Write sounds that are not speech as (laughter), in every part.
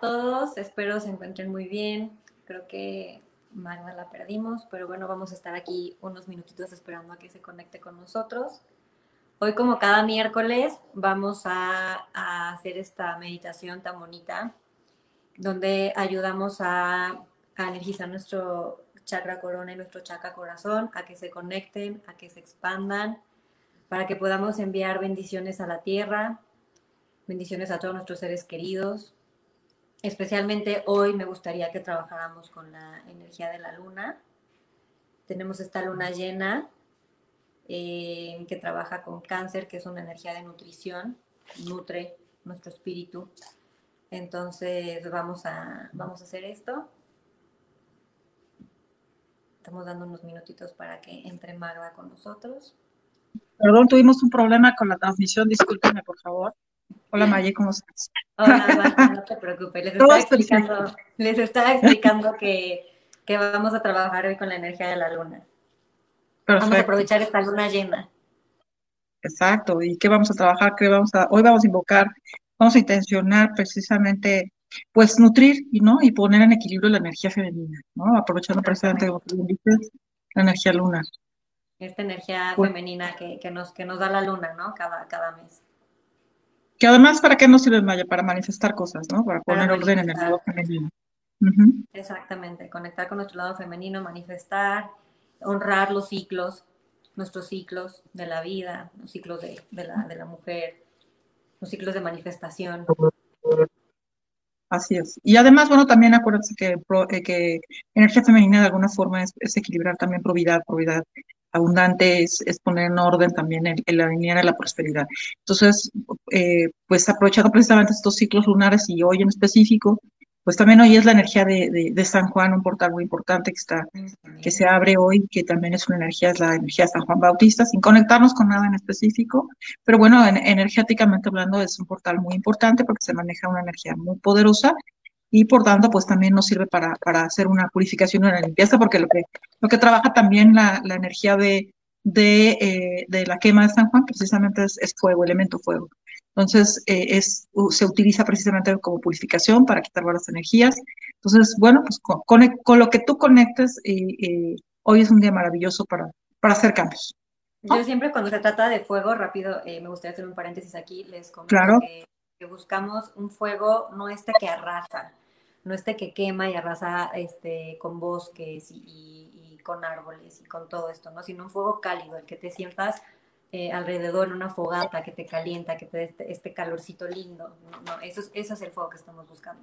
Todos, espero se encuentren muy bien. Creo que Magda la perdimos, pero bueno, vamos a estar aquí unos minutitos esperando a que se conecte con nosotros. Hoy, como cada miércoles, vamos a, a hacer esta meditación tan bonita, donde ayudamos a, a energizar nuestro chakra corona y nuestro chakra corazón, a que se conecten, a que se expandan, para que podamos enviar bendiciones a la tierra, bendiciones a todos nuestros seres queridos, Especialmente hoy me gustaría que trabajáramos con la energía de la luna. Tenemos esta luna llena eh, que trabaja con cáncer, que es una energía de nutrición, nutre nuestro espíritu. Entonces vamos a, vamos a hacer esto. Estamos dando unos minutitos para que entre Magda con nosotros. Perdón, tuvimos un problema con la transmisión, discúlpeme por favor. Hola Maye, ¿cómo estás? Hola, no te preocupes. Les (laughs) estaba explicando, les estaba explicando que, que, vamos a trabajar hoy con la energía de la luna. Perfecto. Vamos a aprovechar esta luna llena. Exacto. ¿Y qué vamos a trabajar? ¿Qué vamos a, hoy vamos a invocar, vamos a intencionar precisamente, pues nutrir y no y poner en equilibrio la energía femenina, ¿no? Aprovechando precisamente como tú dices, la energía lunar. Esta energía pues femenina que, que, nos, que nos da la luna, ¿no? Cada, cada mes. Que además, ¿para qué nos sirve Maya? Para manifestar cosas, ¿no? Para poner orden en el lado femenino. Exactamente, conectar con nuestro lado femenino, manifestar, honrar los ciclos, nuestros ciclos de la vida, los ciclos de, la, de la mujer, los ciclos de manifestación. Así es. Y además, bueno, también acuérdense que, eh, que energía femenina de alguna forma es, es equilibrar también probidad, probidad abundante es, poner en orden también el, el alinear la prosperidad. Entonces, eh, pues aprovechando precisamente estos ciclos lunares y hoy en específico, pues también hoy es la energía de, de, San Juan, un portal muy importante que está, que se abre hoy, que también es una energía, es la energía de San Juan Bautista, sin conectarnos con nada en específico, pero bueno, energéticamente hablando es un portal muy importante porque se maneja una energía muy poderosa y por tanto pues también nos sirve para, para hacer una purificación y una limpieza porque lo que, lo que trabaja también la, la energía de, de, eh, de, la quema de San Juan precisamente es, es fuego, elemento fuego. Entonces eh, es, se utiliza precisamente como purificación para quitar varias energías. Entonces, bueno, pues con, con, lo que tú conectes, eh, hoy es un día maravilloso para, para hacer cambios. Yo siempre cuando se trata de fuego, rápido, me gustaría hacer un paréntesis aquí, les comento que, que buscamos un fuego no este que arrasa, no este que quema y arrasa este, con bosques y, con árboles y con todo esto, ¿no? Sino un fuego cálido, el que te sientas eh, alrededor en una fogata que te calienta, que te dé este, este, calorcito lindo. ¿no? Eso, es, eso es el fuego que estamos buscando.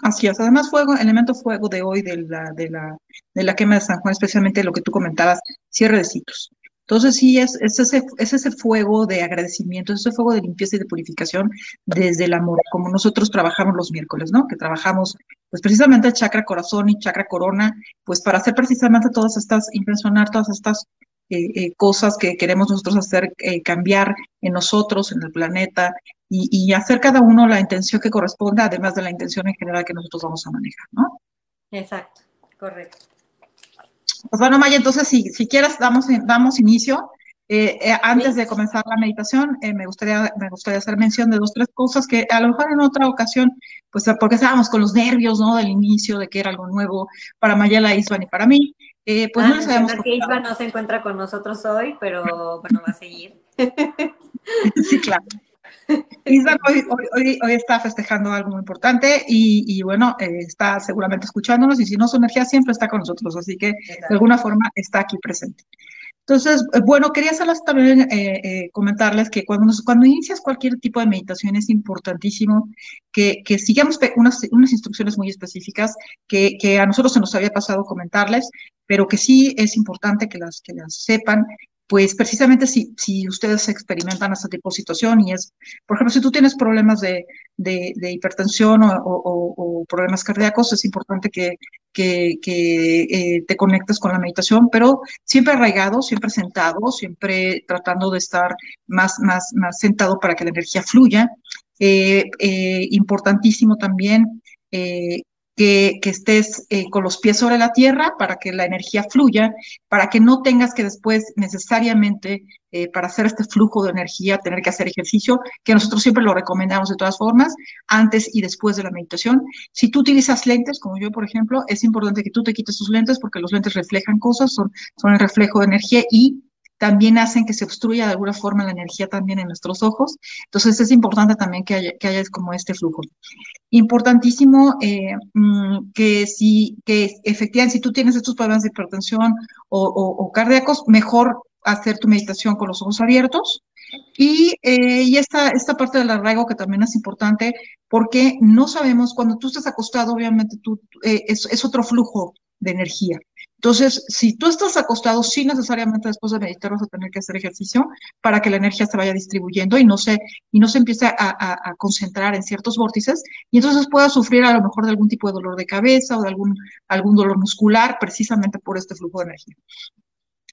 Así es. Además, fuego, elemento fuego de hoy de la, de la, de la quema de San Juan, especialmente lo que tú comentabas, cierre de ciclos. Entonces sí, es, es, ese, es ese fuego de agradecimiento, es ese fuego de limpieza y de purificación desde el amor, como nosotros trabajamos los miércoles, ¿no? Que trabajamos pues precisamente el chakra corazón y chakra corona, pues para hacer precisamente todas estas, impresionar todas estas eh, eh, cosas que queremos nosotros hacer, eh, cambiar en nosotros, en el planeta, y, y, hacer cada uno la intención que corresponda, además de la intención en general que nosotros vamos a manejar, ¿no? Exacto, correcto. Pues bueno, Maya, entonces si, si quieres damos, damos inicio. Eh, eh, antes de comenzar la meditación, eh, me, gustaría, me gustaría hacer mención de dos, tres cosas que a lo mejor en otra ocasión, pues porque estábamos con los nervios, ¿no? Del inicio, de que era algo nuevo para Mayela, Isvan y para mí. pues no ah, sabemos. que Isvan no se encuentra con nosotros hoy, pero bueno, va a seguir. (laughs) sí, claro. Isla hoy, hoy, está festejando algo muy importante y, bueno, eh, está seguramente escuchándonos y si no, su energía siempre está con nosotros, así que de alguna forma está aquí presente. Entonces, eh, bueno, quería hacerles también eh, comentarles que cuando, cuando inicias cualquier tipo de meditación es importantísimo que, que sigamos unas, unas instrucciones muy específicas que, que a nosotros se nos había pasado comentarles, pero que sí es importante que las, que las sepan pues precisamente si, si ustedes experimentan esta tipo de situación y es, por ejemplo, si tú tienes problemas de, de, hipertensión o, o, problemas cardíacos, es importante que, que, que eh, te conectes con la meditación, pero siempre arraigado, siempre sentado, siempre tratando de estar más, más, más sentado para que la energía fluya. Eh, eh, importantísimo también que, estés eh, con los pies sobre la tierra para que la energía fluya, para que no tengas que después necesariamente eh, para hacer este flujo de energía tener que hacer ejercicio, que nosotros siempre lo recomendamos de todas formas, antes y después de la meditación. Si tú utilizas lentes, como yo, por ejemplo, es importante que tú te quites tus lentes porque los lentes reflejan cosas, son, son el reflejo de energía y también hacen que se obstruya de alguna forma la energía también en nuestros ojos. Entonces es importante también que haya, que haya como este flujo. Importantísimo eh, mm, que si, que efectivamente si tú tienes estos problemas de hipertensión o, cardíacos, mejor hacer tu meditación con los ojos abiertos. Y, eh, y esta, esta parte del arraigo que también es importante porque no sabemos, cuando tú estás acostado, obviamente tú, eh, es otro flujo de energía. Entonces, si tú estás acostado, sí necesariamente después de meditar vas a tener que hacer ejercicio para que la energía se vaya distribuyendo y no se, y no se empiece a, concentrar en ciertos vórtices y entonces puedas sufrir a lo mejor de algún tipo de dolor de cabeza o de algún, algún dolor muscular precisamente por este flujo de energía.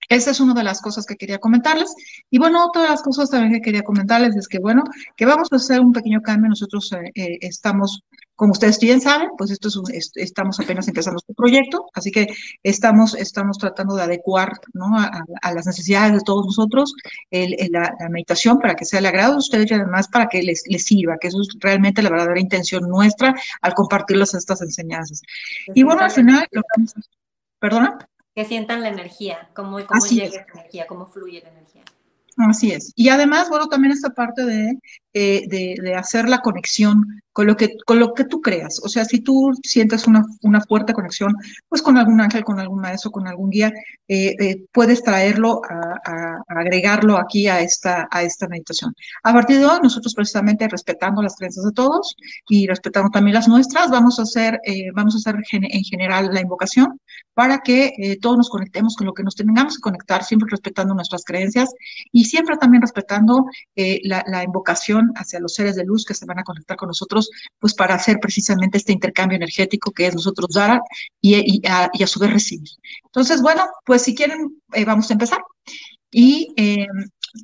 Esa es una de las cosas que quería comentarles. Y bueno, otra de las cosas también que quería comentarles es que, bueno, que vamos a hacer un pequeño cambio. Nosotros eh, eh, estamos como ustedes bien saben, pues esto es estamos apenas empezando este proyecto, así que estamos, estamos tratando de adecuar ¿no? a, las necesidades de todos nosotros la, meditación para que sea el agrado de ustedes y además para que les, les sirva, que eso es realmente la verdadera intención nuestra al compartirles estas enseñanzas. Y bueno, al final, lo que vamos a... ¿Perdona? Que sientan la energía, cómo, cómo llega esa energía, cómo fluye la energía. Así es. Y además, bueno, también esta parte de, eh, de, de, hacer la conexión con lo que, con lo que tú creas. O sea, si tú sientes una, una fuerte conexión, pues con algún ángel, con algún maestro, con algún guía, eh, eh, puedes traerlo a, agregarlo aquí a esta, a esta meditación. A partir de hoy, nosotros precisamente respetando las creencias de todos y respetando también las nuestras, vamos a hacer, eh, vamos a hacer en general la invocación para que todos nos conectemos con lo que nos tengamos que conectar, siempre respetando nuestras creencias y siempre también respetando la, la invocación hacia los seres de luz que se van a conectar con nosotros pues para hacer precisamente este intercambio energético que es nosotros dar y, a, su vez recibir. Entonces, bueno, pues si quieren, eh, vamos a empezar. Y eh,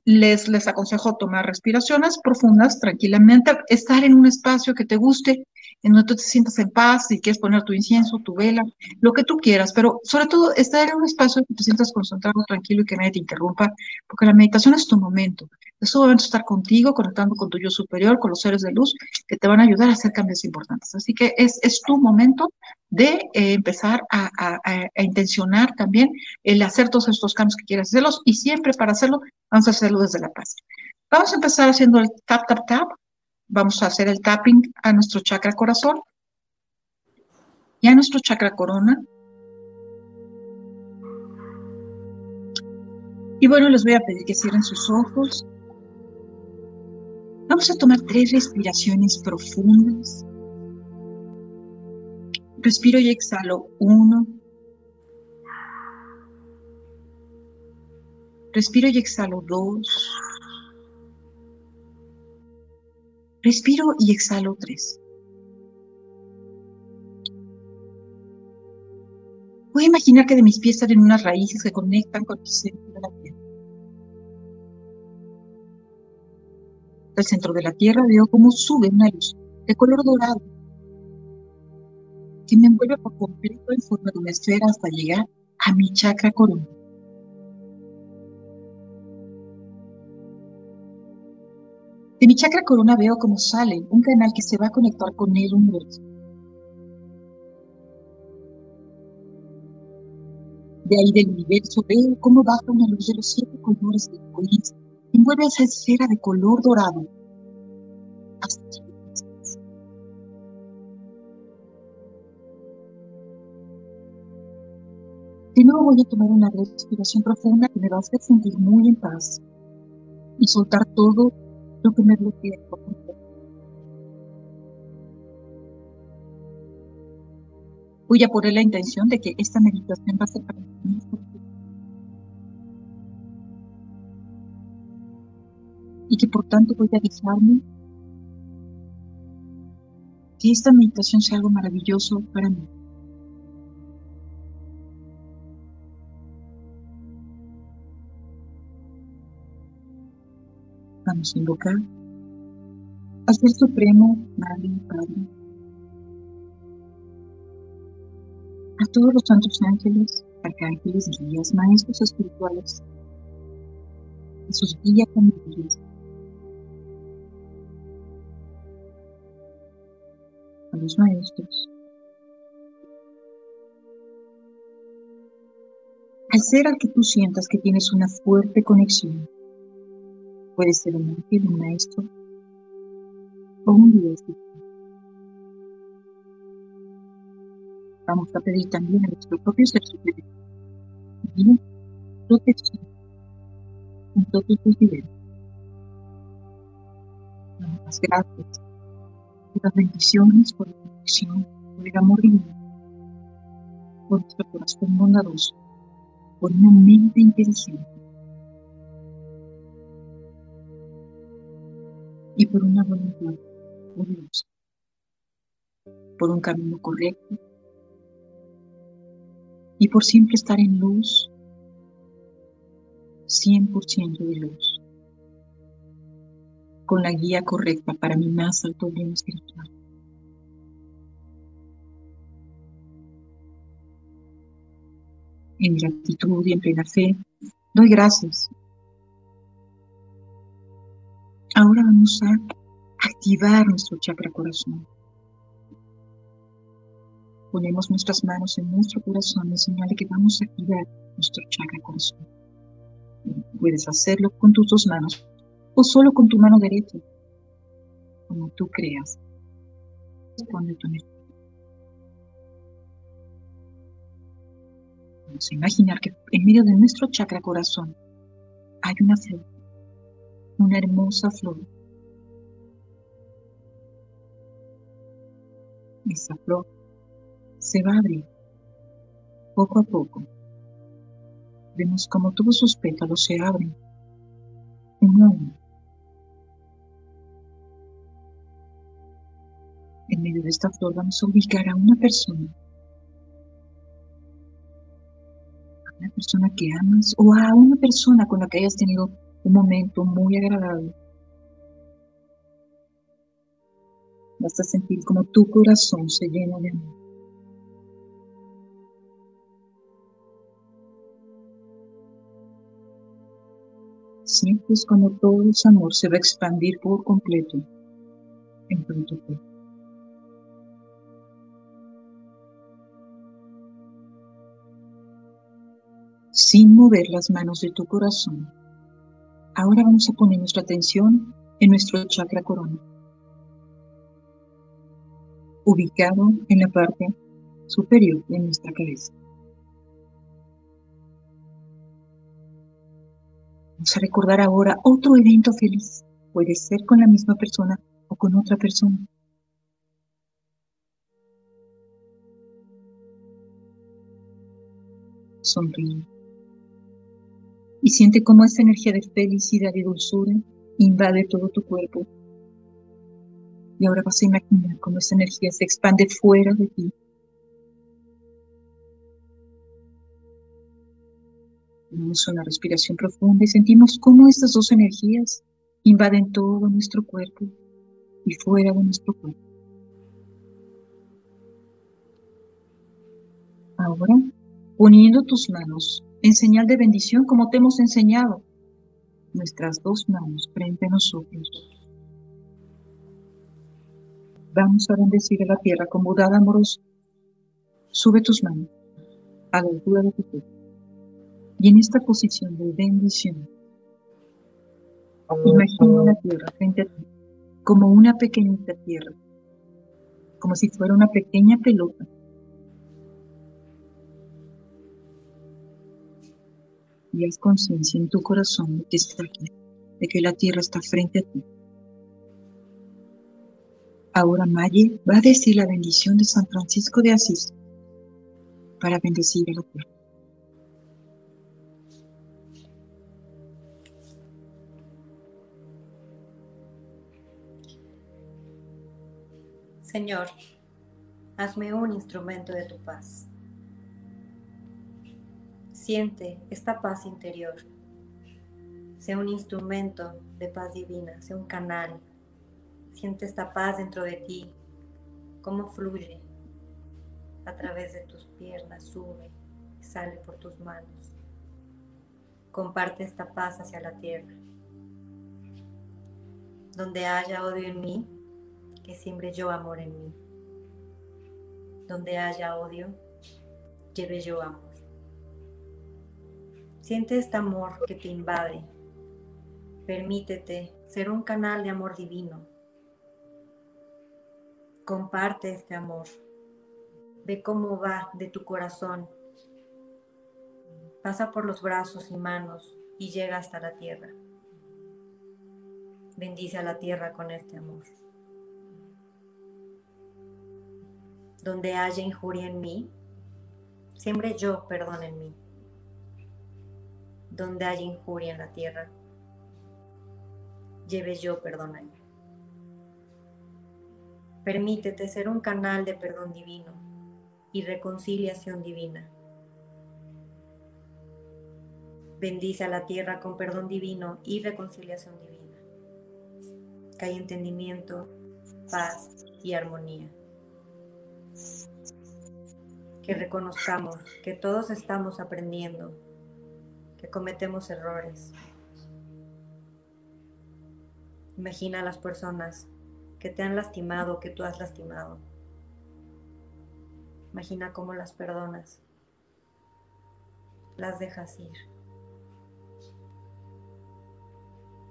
les, les aconsejo tomar respiraciones profundas tranquilamente, estar en un espacio que te guste, en donde tú te sientas en paz, si quieres poner tu incienso, tu vela, lo que tú quieras, pero sobre todo estar en un espacio que te sientas concentrado, tranquilo y que nadie te interrumpa, porque la meditación es tu momento. Es tu momento estar contigo, conectando con tu yo superior, con los seres de luz, que te van a ayudar a hacer cambios importantes. Así que es, es tu momento de eh, empezar a, a, intencionar también el hacer todos estos cambios que quieras hacerlos y siempre para hacerlo, vamos a hacerlo desde la paz. Vamos a empezar haciendo el tap, tap, tap Vamos a hacer el tapping a nuestro chakra corazón y a nuestro chakra corona. Y bueno, les voy a pedir que cierren sus ojos. Vamos a tomar tres respiraciones profundas. Respiro y exhalo uno. Respiro y exhalo dos. Respiro y exhalo tres. Voy a imaginar que de mis pies salen unas raíces que conectan con el centro de la tierra. Del centro de la tierra veo cómo sube una luz de color dorado que me envuelve por completo en forma de una esfera hasta llegar a mi chakra corona. De mi chakra corona veo cómo sale un canal que se va a conectar con el universo. De ahí del universo veo cómo baja una luz de los siete colores del y envuelve esa esfera de color dorado hasta De nuevo voy a tomar una respiración profunda que me va a hacer sentir muy en paz y soltar todo Voy a poner la intención de que esta meditación va a ser para mí. Y que por tanto voy a dejarme que esta meditación sea algo maravilloso para mí. Vamos a invocar al Ser Supremo, Madre y Padre. a todos los santos ángeles, arcángeles, guías, maestros espirituales, a sus guías familiares, a los maestros, al ser al que tú sientas que tienes una fuerte conexión. Puede ser un ángel, un maestro o un guía Vamos a pedir también a nuestro propio ser superior. Protección en todos los niveles. Damos gracias. Por las bendiciones, por la protección, por el amor divino, por nuestro corazón bondadoso por una mente inteligente por una voluntad poderosa, por un camino correcto y por siempre estar en luz, 100% de luz, con la guía correcta para mi más alto bien espiritual. en gratitud y en plena fe. Doy gracias. Ahora vamos a activar nuestro chakra corazón. Ponemos nuestras manos en nuestro corazón en señal que vamos a activar nuestro chakra corazón. Puedes hacerlo con tus dos manos o solo con tu mano derecha, como tú creas. Responde tu Vamos a imaginar que en medio de nuestro chakra corazón hay una flor, una hermosa flor. Esa flor se va a abrir poco a poco. Vemos como todos sus pétalos se abren uno a uno. En medio de esta flor vamos a ubicar a una persona una persona que amas o a una persona con la que hayas tenido un momento muy agradable. Vas a sentir como tu corazón se llena de amor. Sientes como todo ese amor se va a expandir por completo en tu cuerpo. sin mover las manos de tu corazón. Ahora vamos a poner nuestra atención en nuestro chakra corona, ubicado en la parte superior de nuestra cabeza. Vamos a recordar ahora otro evento feliz. Puede ser con la misma persona o con otra persona. Sonríe y siente cómo esa energía de felicidad y dulzura invade todo tu cuerpo. Y ahora vas a imaginar cómo esa energía se expande fuera de ti. Damos una respiración profunda y sentimos cómo estas dos energías invaden todo nuestro cuerpo y fuera de nuestro cuerpo. Ahora, poniendo tus manos en señal de bendición como te hemos enseñado. Nuestras dos manos frente a nosotros. Vamos a bendecir a la tierra con bondad amorosa. Sube tus manos a la altura de tu cuerpo. Y en esta posición de bendición, imagina la tierra frente a ti como una pequeñita tierra, como si fuera una pequeña pelota y haz conciencia en tu corazón de que está aquí, de que la tierra está frente a ti. Ahora Maye va a decir la bendición de San Francisco de Asís para bendecir a la tierra. Señor, hazme un instrumento de tu paz. Siente esta paz interior. Sea un instrumento de paz divina, sea un canal. Siente esta paz dentro de ti, cómo fluye. a través de tus piernas, sube, sale por tus manos. Comparte esta paz hacia la tierra. Donde haya odio en mí, que siembre yo amor en mí. Donde haya odio, lleve yo amor. Siente este amor que te invade. Permítete ser un canal de amor divino. Comparte este amor. Ve cómo va de tu corazón. Pasa por los brazos y manos y llega hasta la tierra. Bendice a la tierra con este amor. Donde haya injuria en mí, siempre yo perdón en mí. Donde haya injuria en la tierra, lleve yo perdón ahí. Permítete ser un canal de perdón divino y reconciliación divina. Bendice a la tierra con perdón divino y reconciliación divina. Que haya entendimiento, paz y armonía. Que reconozcamos que todos estamos aprendiendo, que cometemos errores. Imagina a las personas que te han lastimado, que tú has lastimado. Imagina cómo las perdonas, las dejas ir.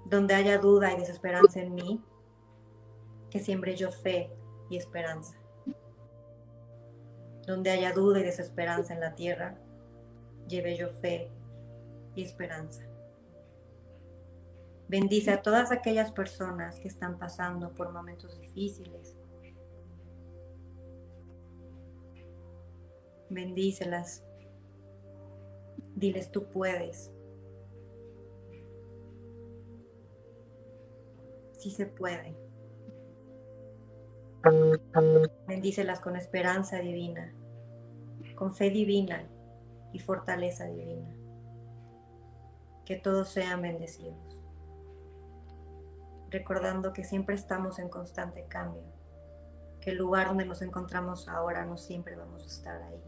Donde haya duda y desesperanza en mí, que siembre yo fe y esperanza. Donde haya duda y desesperanza en la tierra, lleve yo fe y esperanza. Bendice a todas aquellas personas que están pasando por momentos difíciles. Bendícelas. Diles tú puedes. Sí se puede. Bendícelas con esperanza divina, con fe divina y fortaleza divina. Que todos sean bendecidos recordando que siempre estamos en constante cambio, que el lugar donde nos encontramos ahora no siempre vamos a estar ahí.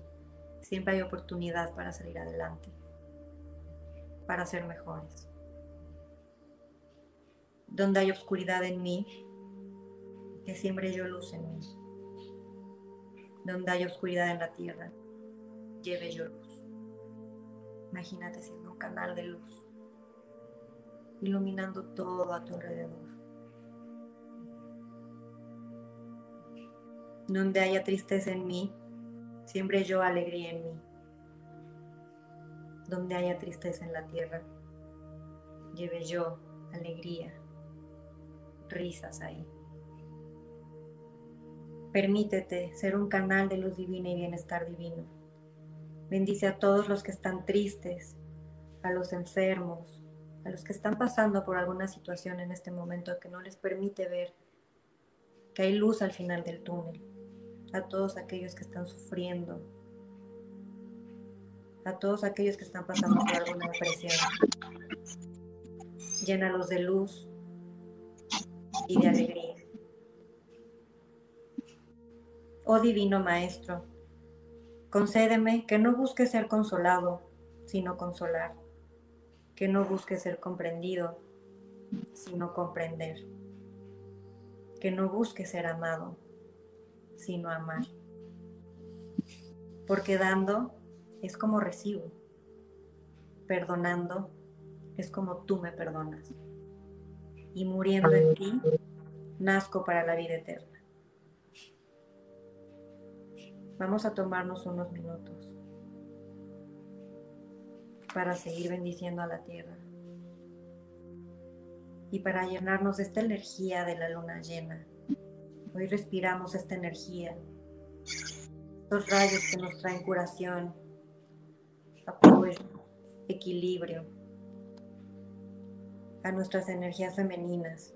Siempre hay oportunidad para salir adelante, para ser mejores. Donde hay oscuridad en mí, que siempre yo luz en mí. Donde hay oscuridad en la tierra, lleve yo luz. Imagínate siendo un canal de luz, iluminando todo a tu alrededor. Donde haya tristeza en mí, siempre yo alegría en mí. Donde haya tristeza en la tierra, lleve yo alegría, risas ahí. Permítete ser un canal de luz divina y bienestar divino. Bendice a todos los que están tristes, a los enfermos, a los que están pasando por alguna situación en este momento que no les permite ver que hay luz al final del túnel a todos aquellos que están sufriendo, a todos aquellos que están pasando por alguna depresión. Llénalos de luz y de alegría. Oh Divino Maestro, concédeme que no busque ser consolado, sino consolar, que no busque ser comprendido, sino comprender, que no busque ser amado, sino amar. Porque dando es como recibo, perdonando es como tú me perdonas. Y muriendo en ti, nazco para la vida eterna. Vamos a tomarnos unos minutos para seguir bendiciendo a la tierra y para llenarnos de esta energía de la luna llena Hoy respiramos esta energía, los rayos que nos traen curación, apoyo, equilibrio, a nuestras energías femeninas,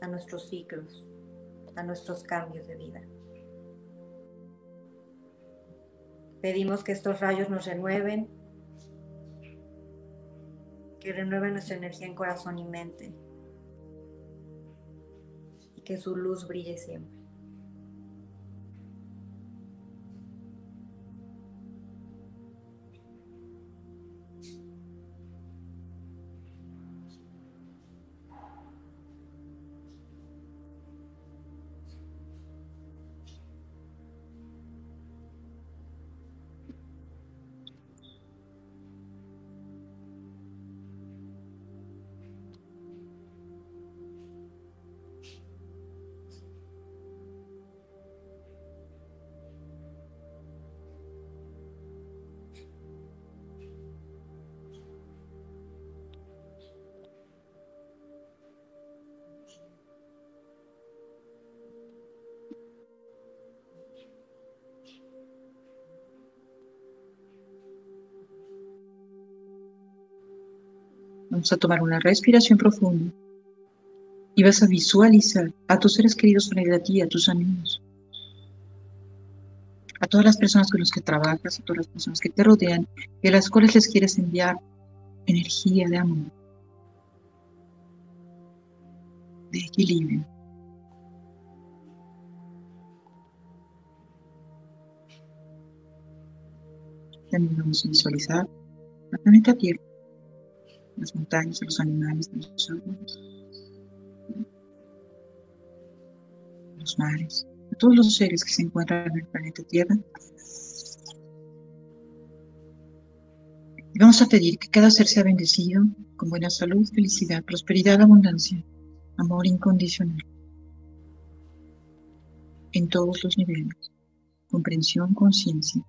a nuestros ciclos, a nuestros cambios de vida. Pedimos que estos rayos nos renueven, que renueven nuestra energía en corazón y mente, que su luz brille siempre. Vamos a tomar una respiración profunda. Y vas a visualizar a tus seres queridos frente a ti, a tus amigos, a todas las personas con las que trabajas, a todas las personas que te rodean y a las cuales les quieres enviar energía de amor, de equilibrio. También vamos a visualizar la planeta Tierra, las montañas, los animales, los árboles, los mares, a todos los seres que se encuentran en el planeta Tierra. Y vamos a pedir que cada ser sea bendecido con buena salud, felicidad, prosperidad, abundancia, amor incondicional en todos los niveles, comprensión, conciencia,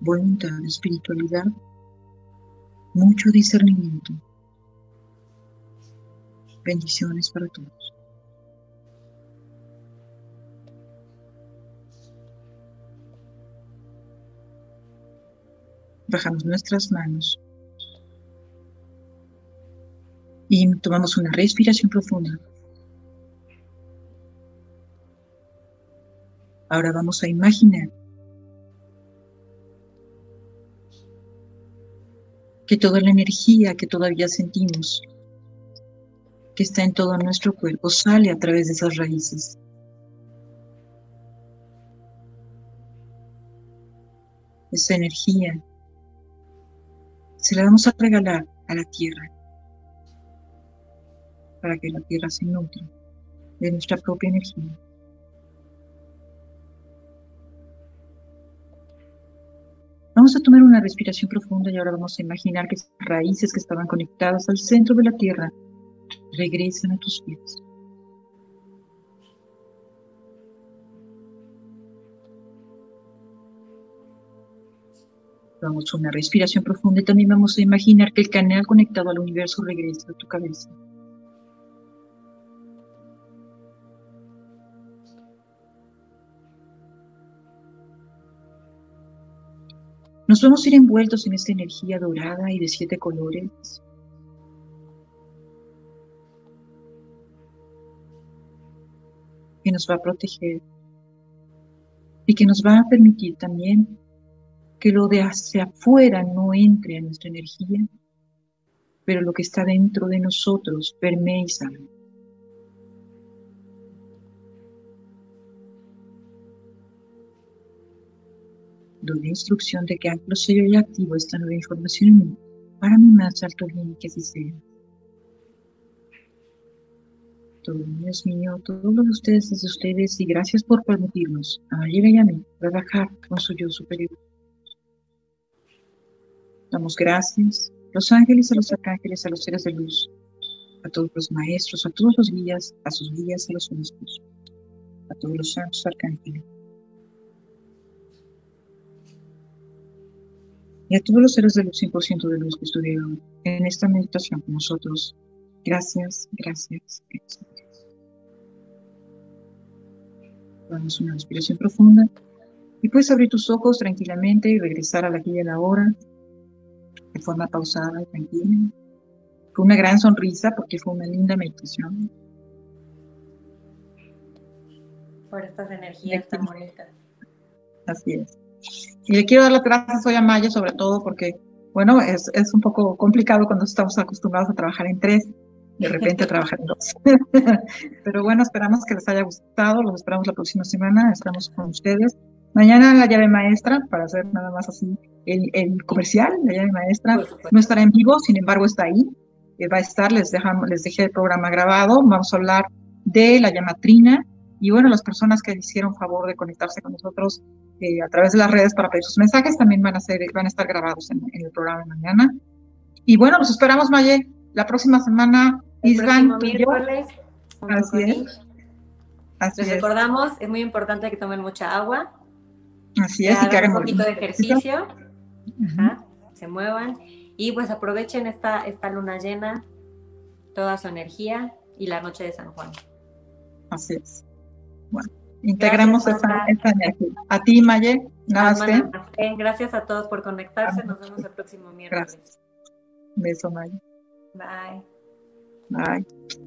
voluntad, espiritualidad, mucho discernimiento. Bendiciones para todos. Bajamos nuestras manos y tomamos una respiración profunda. Ahora vamos a imaginar que toda la energía que todavía sentimos, que está en todo nuestro cuerpo, sale a través de esas raíces. Esa energía se la vamos a regalar a la tierra para que la tierra se nutra de nuestra propia energía. Vamos a tomar una respiración profunda y ahora vamos a imaginar que esas raíces que estaban conectadas al centro de la tierra regresan a tus pies. Vamos a una respiración profunda y también vamos a imaginar que el canal conectado al universo regresa a tu cabeza. Nos vamos a ir envueltos en esta energía dorada y de siete colores. que nos va a proteger y que nos va a permitir también que lo de hacia afuera no entre a nuestra energía, pero lo que está dentro de nosotros permee y salga. Doy la instrucción de que anclo sello y activo esta nueva información en mí para mi más alto bien que así sea. Todo Dios mío, todos ustedes desde ustedes y gracias por permitirnos a Mayera y a mí trabajar con su yo superior. Damos gracias a los ángeles, a los arcángeles, a los seres de luz, a todos los maestros, a todos los guías, a sus guías, a los obispos, a todos los santos arcángeles y a todos los seres de luz 100% de luz que estuvieron en esta meditación con nosotros. Gracias, gracias, gracias. Damos una respiración profunda y puedes abrir tus ojos tranquilamente y regresar a la guía de la hora de forma pausada y tranquila. Con una gran sonrisa porque fue una linda meditación. Por estas energías tan bonitas. Así es. Y le quiero dar las gracias hoy a Maya, sobre todo porque, bueno, es, es un poco complicado cuando estamos acostumbrados a trabajar en tres, de repente a (laughs) trabajar en dos. (laughs) Pero bueno, esperamos que les haya gustado, los esperamos la próxima semana, estamos con ustedes. Mañana la llave maestra, para hacer nada más así el, el comercial, la llave maestra no estará en vivo, sin embargo está ahí, eh, va a estar, les, dejamos, les dejé el programa grabado, vamos a hablar de la llamatrina y bueno, las personas que hicieron favor de conectarse con nosotros eh, a través de las redes para pedir sus mensajes también van a, ser, van a estar grabados en, el programa de mañana. Y bueno, los esperamos, Maye, la próxima semana. Isvan, miércoles. Así es. Así Les recordamos, es muy importante que tomen mucha agua. Así es, y que hagan un poquito de ejercicio. se muevan. Y pues aprovechen esta, esta luna llena, toda su energía y la noche de San Juan. Así es. Bueno integremos esa, energía. A ti, Maye, más Gracias a todos por conectarse. Nos vemos el próximo miércoles. Gracias. Beso, Maya. Bye. Bye.